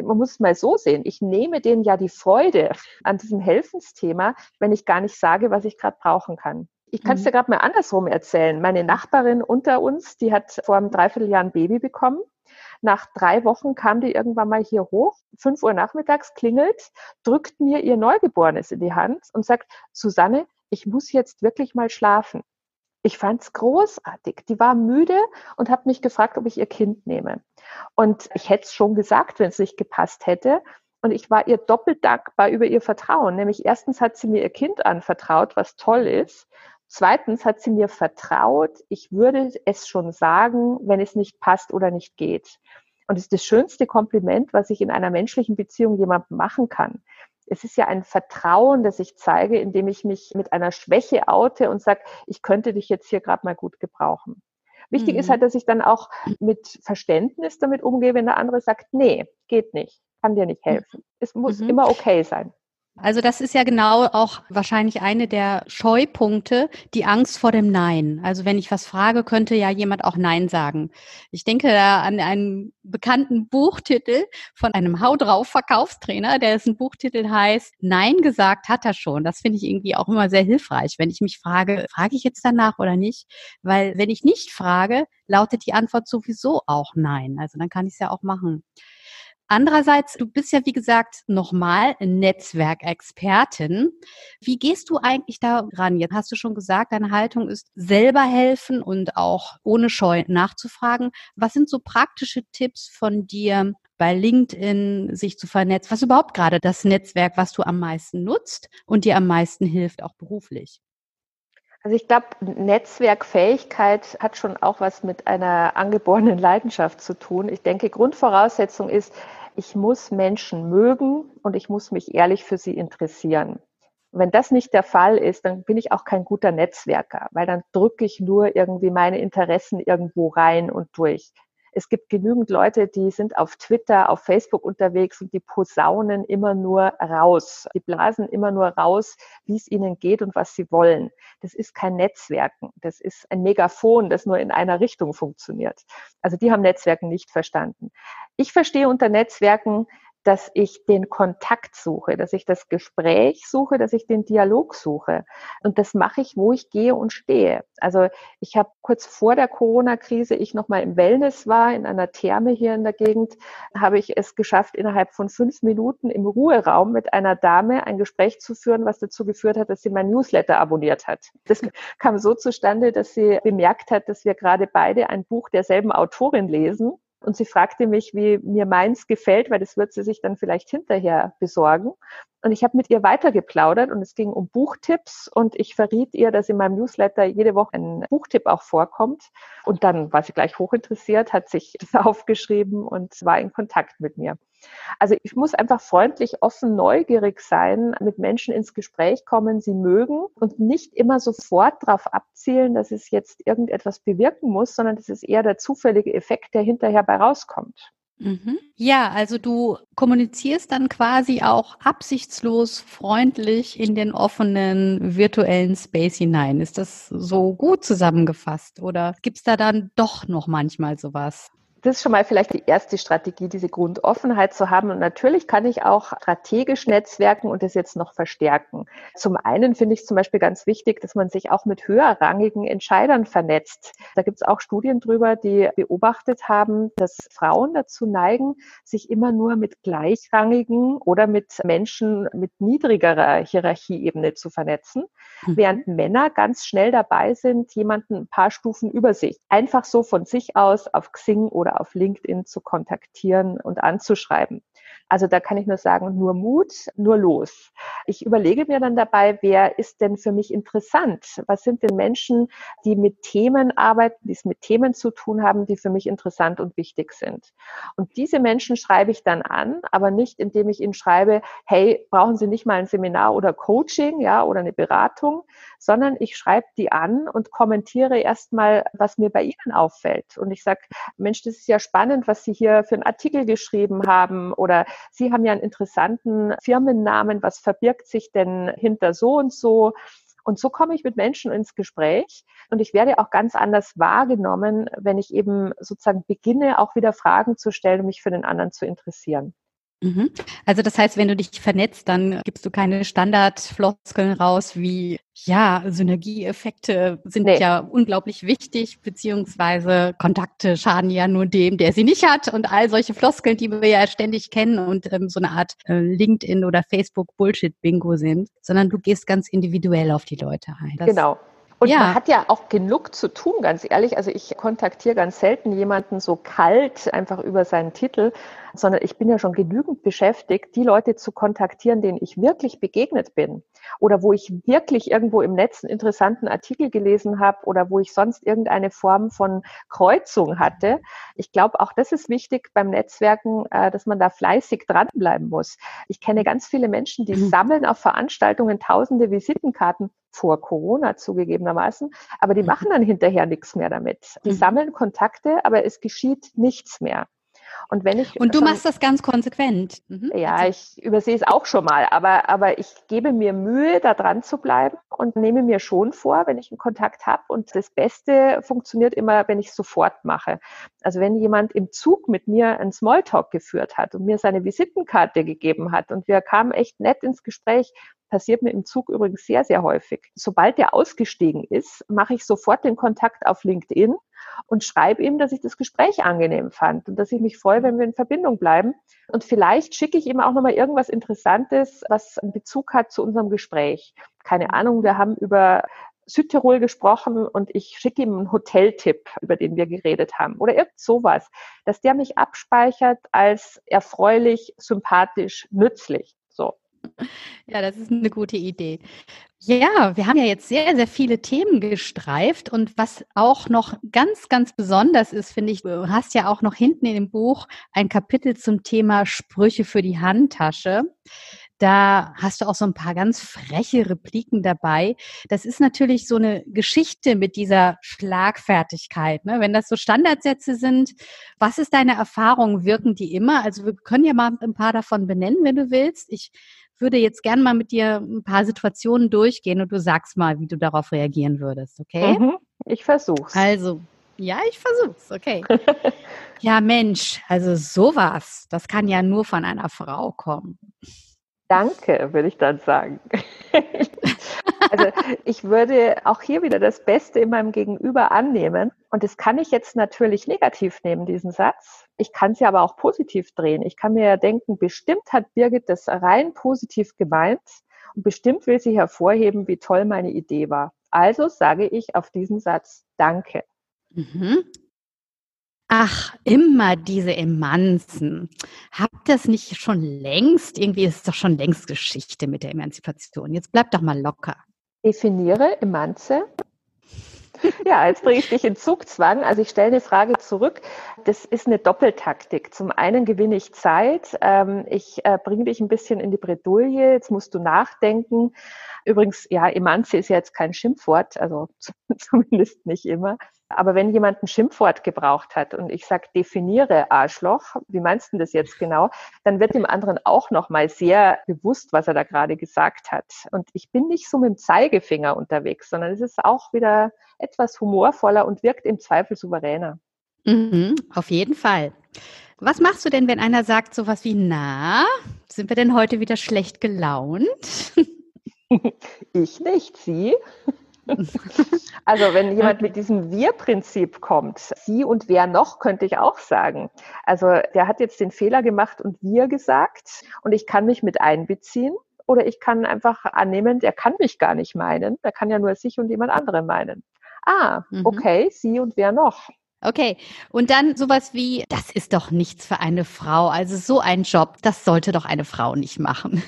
Man muss es mal so sehen. Ich nehme denen ja die Freude an diesem Helfensthema, wenn ich gar nicht sage, was ich gerade brauchen kann. Ich kann es mhm. dir gerade mal andersrum erzählen. Meine Nachbarin unter uns, die hat vor einem Dreivierteljahr ein Baby bekommen. Nach drei Wochen kam die irgendwann mal hier hoch, fünf Uhr nachmittags klingelt, drückt mir ihr Neugeborenes in die Hand und sagt, Susanne, ich muss jetzt wirklich mal schlafen. Ich fand's großartig. Die war müde und hat mich gefragt, ob ich ihr Kind nehme. Und ich hätte es schon gesagt, wenn es nicht gepasst hätte. Und ich war ihr doppelt dankbar über ihr Vertrauen. Nämlich erstens hat sie mir ihr Kind anvertraut, was toll ist. Zweitens hat sie mir vertraut, ich würde es schon sagen, wenn es nicht passt oder nicht geht. Und es ist das schönste Kompliment, was ich in einer menschlichen Beziehung jemandem machen kann. Es ist ja ein Vertrauen, das ich zeige, indem ich mich mit einer Schwäche oute und sage, ich könnte dich jetzt hier gerade mal gut gebrauchen. Wichtig mhm. ist halt, dass ich dann auch mit Verständnis damit umgehe, wenn der andere sagt, nee, geht nicht kann dir nicht helfen. Es muss mhm. immer okay sein. Also das ist ja genau auch wahrscheinlich eine der Scheupunkte, die Angst vor dem Nein. Also wenn ich was frage, könnte ja jemand auch Nein sagen. Ich denke da an einen bekannten Buchtitel von einem Hau drauf Verkaufstrainer, der ist ein Buchtitel heißt Nein gesagt hat er schon. Das finde ich irgendwie auch immer sehr hilfreich, wenn ich mich frage, frage ich jetzt danach oder nicht? Weil wenn ich nicht frage, lautet die Antwort sowieso auch Nein. Also dann kann ich es ja auch machen. Andererseits, du bist ja, wie gesagt, nochmal Netzwerkexpertin. Wie gehst du eigentlich da ran? Jetzt hast du schon gesagt, deine Haltung ist selber helfen und auch ohne Scheu nachzufragen. Was sind so praktische Tipps von dir, bei LinkedIn sich zu vernetzen? Was ist überhaupt gerade das Netzwerk, was du am meisten nutzt und dir am meisten hilft, auch beruflich? Also ich glaube, Netzwerkfähigkeit hat schon auch was mit einer angeborenen Leidenschaft zu tun. Ich denke, Grundvoraussetzung ist, ich muss Menschen mögen und ich muss mich ehrlich für sie interessieren. wenn das nicht der Fall ist, dann bin ich auch kein guter Netzwerker, weil dann drücke ich nur irgendwie meine Interessen irgendwo rein und durch. Es gibt genügend Leute, die sind auf Twitter, auf Facebook unterwegs und die posaunen immer nur raus. Die blasen immer nur raus, wie es ihnen geht und was sie wollen. Das ist kein Netzwerken. Das ist ein Megafon, das nur in einer Richtung funktioniert. Also die haben Netzwerken nicht verstanden. Ich verstehe unter Netzwerken dass ich den Kontakt suche, dass ich das Gespräch suche, dass ich den Dialog suche. Und das mache ich, wo ich gehe und stehe. Also ich habe kurz vor der Corona-Krise, ich nochmal im Wellness war, in einer Therme hier in der Gegend, habe ich es geschafft, innerhalb von fünf Minuten im Ruheraum mit einer Dame ein Gespräch zu führen, was dazu geführt hat, dass sie mein Newsletter abonniert hat. Das kam so zustande, dass sie bemerkt hat, dass wir gerade beide ein Buch derselben Autorin lesen und sie fragte mich, wie mir meins gefällt, weil das wird sie sich dann vielleicht hinterher besorgen. Und ich habe mit ihr weitergeplaudert und es ging um Buchtipps und ich verriet ihr, dass in meinem Newsletter jede Woche ein Buchtipp auch vorkommt. Und dann war sie gleich hochinteressiert, hat sich *laughs* das aufgeschrieben und war in Kontakt mit mir. Also ich muss einfach freundlich, offen, neugierig sein, mit Menschen ins Gespräch kommen, sie mögen und nicht immer sofort darauf abzielen, dass es jetzt irgendetwas bewirken muss, sondern das ist eher der zufällige Effekt, der hinterher bei rauskommt. Mhm. Ja, also du kommunizierst dann quasi auch absichtslos freundlich in den offenen virtuellen Space hinein. Ist das so gut zusammengefasst oder gibt es da dann doch noch manchmal sowas? Das ist schon mal vielleicht die erste Strategie, diese Grundoffenheit zu haben. Und natürlich kann ich auch strategisch netzwerken und das jetzt noch verstärken. Zum einen finde ich zum Beispiel ganz wichtig, dass man sich auch mit höherrangigen Entscheidern vernetzt. Da gibt es auch Studien drüber, die beobachtet haben, dass Frauen dazu neigen, sich immer nur mit gleichrangigen oder mit Menschen mit niedrigerer Hierarchieebene zu vernetzen. Während Männer ganz schnell dabei sind, jemanden ein paar Stufen über sich einfach so von sich aus auf Xing oder auf LinkedIn zu kontaktieren und anzuschreiben. Also da kann ich nur sagen, nur Mut, nur los. Ich überlege mir dann dabei, wer ist denn für mich interessant? Was sind denn Menschen, die mit Themen arbeiten, die es mit Themen zu tun haben, die für mich interessant und wichtig sind? Und diese Menschen schreibe ich dann an, aber nicht, indem ich ihnen schreibe, hey, brauchen Sie nicht mal ein Seminar oder Coaching, ja, oder eine Beratung, sondern ich schreibe die an und kommentiere erstmal, was mir bei ihnen auffällt. Und ich sage, Mensch, das ist ja spannend, was Sie hier für einen Artikel geschrieben haben oder Sie haben ja einen interessanten Firmennamen. Was verbirgt sich denn hinter so und so? Und so komme ich mit Menschen ins Gespräch und ich werde auch ganz anders wahrgenommen, wenn ich eben sozusagen beginne, auch wieder Fragen zu stellen und mich für den anderen zu interessieren. Mhm. Also das heißt, wenn du dich vernetzt, dann gibst du keine Standardfloskeln raus wie, ja, Synergieeffekte sind nee. ja unglaublich wichtig, beziehungsweise Kontakte schaden ja nur dem, der sie nicht hat und all solche Floskeln, die wir ja ständig kennen und ähm, so eine Art äh, LinkedIn oder Facebook Bullshit-Bingo sind, sondern du gehst ganz individuell auf die Leute ein. Das genau. Und ja. man hat ja auch genug zu tun, ganz ehrlich. Also ich kontaktiere ganz selten jemanden so kalt einfach über seinen Titel, sondern ich bin ja schon genügend beschäftigt, die Leute zu kontaktieren, denen ich wirklich begegnet bin oder wo ich wirklich irgendwo im Netz einen interessanten Artikel gelesen habe oder wo ich sonst irgendeine Form von Kreuzung hatte. Ich glaube, auch das ist wichtig beim Netzwerken, äh, dass man da fleißig dranbleiben muss. Ich kenne ganz viele Menschen, die mhm. sammeln auf Veranstaltungen tausende Visitenkarten vor Corona zugegebenermaßen, aber die mhm. machen dann hinterher nichts mehr damit. Die mhm. sammeln Kontakte, aber es geschieht nichts mehr. Und wenn ich und du machst das ganz konsequent. Mhm. Ja, ich übersehe es auch schon mal, aber aber ich gebe mir Mühe, da dran zu bleiben und nehme mir schon vor, wenn ich einen Kontakt habe. Und das Beste funktioniert immer, wenn ich es sofort mache. Also wenn jemand im Zug mit mir einen Smalltalk geführt hat und mir seine Visitenkarte gegeben hat und wir kamen echt nett ins Gespräch, passiert mir im Zug übrigens sehr, sehr häufig. Sobald der ausgestiegen ist, mache ich sofort den Kontakt auf LinkedIn und schreibe ihm, dass ich das Gespräch angenehm fand und dass ich mich freue, wenn wir in Verbindung bleiben. Und vielleicht schicke ich ihm auch nochmal irgendwas Interessantes, was einen Bezug hat zu unserem Gespräch. Keine Ahnung, wir haben über Südtirol gesprochen und ich schicke ihm einen Hoteltipp, über den wir geredet haben oder irgend sowas, dass der mich abspeichert als erfreulich, sympathisch, nützlich. So. Ja, das ist eine gute Idee. Ja, wir haben ja jetzt sehr, sehr viele Themen gestreift und was auch noch ganz, ganz besonders ist, finde ich, du hast ja auch noch hinten in dem Buch ein Kapitel zum Thema Sprüche für die Handtasche. Da hast du auch so ein paar ganz freche Repliken dabei. Das ist natürlich so eine Geschichte mit dieser Schlagfertigkeit. Ne? Wenn das so Standardsätze sind, was ist deine Erfahrung? Wirken die immer? Also wir können ja mal ein paar davon benennen, wenn du willst. Ich würde jetzt gerne mal mit dir ein paar Situationen durchgehen und du sagst mal, wie du darauf reagieren würdest, okay? Mhm, ich versuch's. Also, ja, ich versuch's, okay. *laughs* ja, Mensch, also sowas, das kann ja nur von einer Frau kommen. Danke, würde ich dann sagen. *laughs* also ich würde auch hier wieder das Beste in meinem Gegenüber annehmen. Und das kann ich jetzt natürlich negativ nehmen, diesen Satz. Ich kann sie aber auch positiv drehen. Ich kann mir ja denken, bestimmt hat Birgit das rein positiv gemeint und bestimmt will sie hervorheben, wie toll meine Idee war. Also sage ich auf diesen Satz Danke. Mhm. Ach, immer diese Emanzen. Habt ihr es nicht schon längst? Irgendwie ist es doch schon längst Geschichte mit der Emanzipation. Jetzt bleibt doch mal locker. Definiere Emanze. *laughs* Ja, jetzt bringe ich dich in Zugzwang. Also ich stelle eine Frage zurück. Das ist eine Doppeltaktik. Zum einen gewinne ich Zeit. Ähm, ich äh, bringe dich ein bisschen in die Bredouille. Jetzt musst du nachdenken. Übrigens, ja, Emanze ist ja jetzt kein Schimpfwort, also *laughs* zumindest nicht immer. Aber wenn jemand ein Schimpfwort gebraucht hat und ich sage, definiere Arschloch, wie meinst du das jetzt genau, dann wird dem anderen auch nochmal sehr bewusst, was er da gerade gesagt hat. Und ich bin nicht so mit dem Zeigefinger unterwegs, sondern es ist auch wieder etwas humorvoller und wirkt im Zweifel souveräner. Mhm, auf jeden Fall. Was machst du denn, wenn einer sagt sowas wie, na, sind wir denn heute wieder schlecht gelaunt? *laughs* *laughs* Ich nicht, Sie. *laughs* Also wenn jemand mit diesem Wir-Prinzip kommt, Sie und wer noch, könnte ich auch sagen. Also der hat jetzt den Fehler gemacht und wir gesagt und ich kann mich mit einbeziehen oder ich kann einfach annehmen, der kann mich gar nicht meinen, der kann ja nur sich und jemand andere meinen. Ah, mhm. okay, Sie und wer noch. Okay, und dann sowas wie, das ist doch nichts für eine Frau. Also so ein Job, das sollte doch eine Frau nicht machen.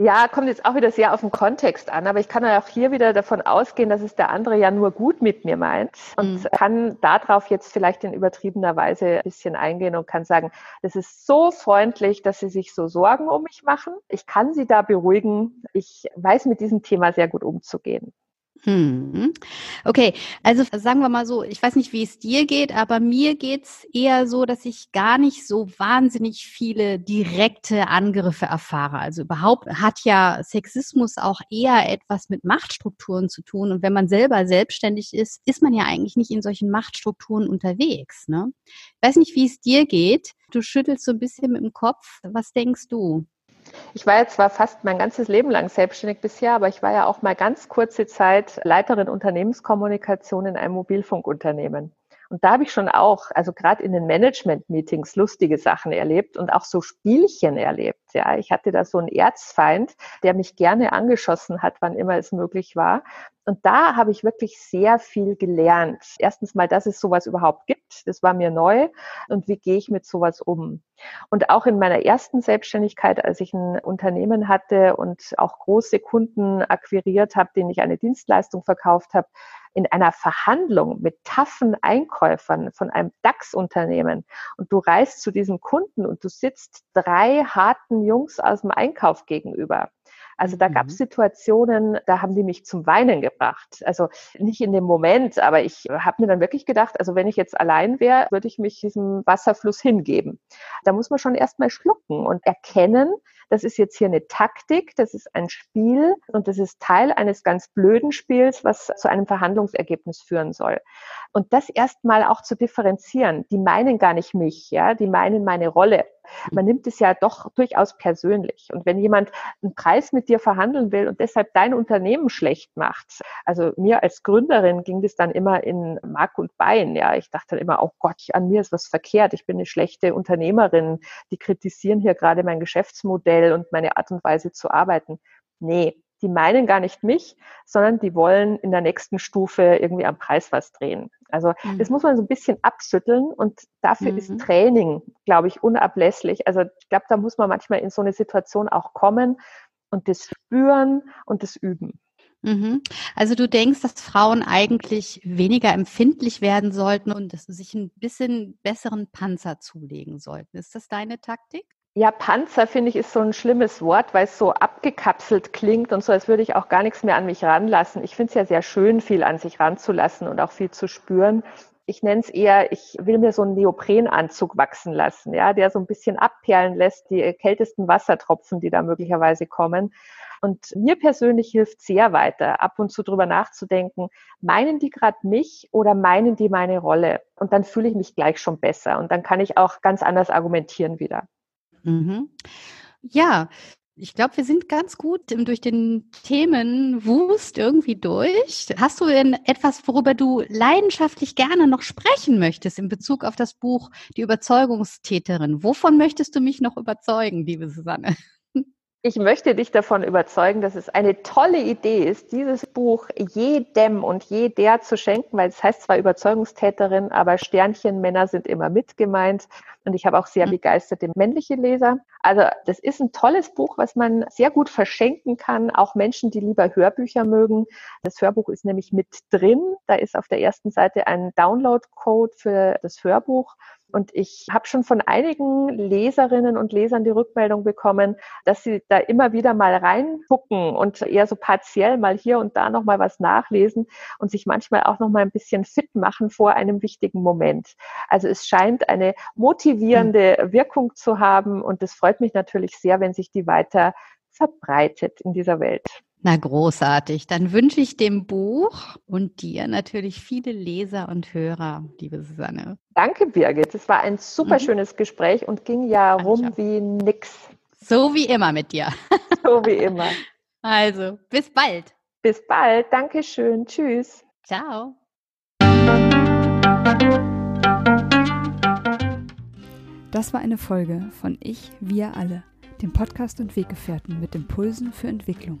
Ja, kommt jetzt auch wieder sehr auf den Kontext an, aber ich kann ja auch hier wieder davon ausgehen, dass es der andere ja nur gut mit mir meint und mhm. kann darauf jetzt vielleicht in übertriebener Weise ein bisschen eingehen und kann sagen, das ist so freundlich, dass Sie sich so Sorgen um mich machen. Ich kann Sie da beruhigen. Ich weiß mit diesem Thema sehr gut umzugehen. Hm. Okay, also sagen wir mal so, ich weiß nicht, wie es dir geht, aber mir geht's eher so, dass ich gar nicht so wahnsinnig viele direkte Angriffe erfahre. Also überhaupt hat ja Sexismus auch eher etwas mit Machtstrukturen zu tun. Und wenn man selber selbstständig ist, ist man ja eigentlich nicht in solchen Machtstrukturen unterwegs. Ne? Ich weiß nicht, wie es dir geht. Du schüttelst so ein bisschen mit dem Kopf. Was denkst du? Ich war ja zwar fast mein ganzes Leben lang selbstständig bisher, aber ich war ja auch mal ganz kurze Zeit Leiterin Unternehmenskommunikation in einem Mobilfunkunternehmen. Und da habe ich schon auch, also gerade in den Management-Meetings lustige Sachen erlebt und auch so Spielchen erlebt. Ja, ich hatte da so einen Erzfeind, der mich gerne angeschossen hat, wann immer es möglich war. Und da habe ich wirklich sehr viel gelernt. Erstens mal, dass es sowas überhaupt gibt. Das war mir neu. Und wie gehe ich mit sowas um? Und auch in meiner ersten Selbstständigkeit, als ich ein Unternehmen hatte und auch große Kunden akquiriert habe, denen ich eine Dienstleistung verkauft habe, in einer Verhandlung mit taffen Einkäufern von einem DAX-Unternehmen und du reist zu diesem Kunden und du sitzt drei harten Jungs aus dem Einkauf gegenüber. Also da gab es mhm. Situationen, da haben die mich zum Weinen gebracht. Also nicht in dem Moment, aber ich habe mir dann wirklich gedacht, also wenn ich jetzt allein wäre, würde ich mich diesem Wasserfluss hingeben. Da muss man schon erstmal schlucken und erkennen, das ist jetzt hier eine Taktik, das ist ein Spiel und das ist Teil eines ganz blöden Spiels, was zu einem Verhandlungsergebnis führen soll. Und das erstmal auch zu differenzieren. Die meinen gar nicht mich, ja, die meinen meine Rolle. Man nimmt es ja doch durchaus persönlich. Und wenn jemand einen Preis mit dir verhandeln will und deshalb dein Unternehmen schlecht macht, also mir als Gründerin ging das dann immer in Mark und Bein. Ja, ich dachte dann immer, oh Gott, an mir ist was verkehrt. Ich bin eine schlechte Unternehmerin. Die kritisieren hier gerade mein Geschäftsmodell und meine Art und Weise zu arbeiten. Nee, die meinen gar nicht mich, sondern die wollen in der nächsten Stufe irgendwie am Preis was drehen. Also mhm. das muss man so ein bisschen abschütteln und dafür mhm. ist Training, glaube ich, unablässlich. Also ich glaube, da muss man manchmal in so eine Situation auch kommen und das spüren und das üben. Mhm. Also du denkst, dass Frauen eigentlich weniger empfindlich werden sollten und dass sie sich ein bisschen besseren Panzer zulegen sollten. Ist das deine Taktik? Ja, Panzer finde ich ist so ein schlimmes Wort, weil es so abgekapselt klingt und so, als würde ich auch gar nichts mehr an mich ranlassen. Ich finde es ja sehr schön, viel an sich ranzulassen und auch viel zu spüren. Ich nenne es eher, ich will mir so einen Neoprenanzug wachsen lassen, ja, der so ein bisschen abperlen lässt, die kältesten Wassertropfen, die da möglicherweise kommen. Und mir persönlich hilft sehr weiter, ab und zu drüber nachzudenken, meinen die gerade mich oder meinen die meine Rolle? Und dann fühle ich mich gleich schon besser und dann kann ich auch ganz anders argumentieren wieder. Mhm. Ja, ich glaube, wir sind ganz gut durch den Themenwust irgendwie durch. Hast du denn etwas, worüber du leidenschaftlich gerne noch sprechen möchtest in Bezug auf das Buch Die Überzeugungstäterin? Wovon möchtest du mich noch überzeugen, liebe Susanne? Ich möchte dich davon überzeugen, dass es eine tolle Idee ist, dieses Buch jedem und jeder zu schenken, weil es heißt zwar Überzeugungstäterin, aber Sternchenmänner sind immer mit gemeint. Und ich habe auch sehr mhm. begeisterte männliche Leser. Also das ist ein tolles Buch, was man sehr gut verschenken kann, auch Menschen, die lieber Hörbücher mögen. Das Hörbuch ist nämlich mit drin. Da ist auf der ersten Seite ein Download-Code für das Hörbuch. Und ich habe schon von einigen Leserinnen und Lesern die Rückmeldung bekommen, dass sie da immer wieder mal reingucken und eher so partiell mal hier und da noch mal was nachlesen und sich manchmal auch noch mal ein bisschen fit machen vor einem wichtigen Moment. Also es scheint eine motivierende Wirkung zu haben und es freut mich natürlich sehr, wenn sich die weiter verbreitet in dieser Welt. Na großartig. Dann wünsche ich dem Buch und dir natürlich viele Leser und Hörer, liebe Susanne. Danke, Birgit. Es war ein super mhm. schönes Gespräch und ging ja rum wie nix. So wie immer mit dir. *laughs* So wie immer. *laughs* Also, bis bald. Bis bald. Dankeschön. Tschüss. Ciao. Das war eine Folge von Ich, wir alle, dem Podcast und Weggefährten mit Impulsen für Entwicklung.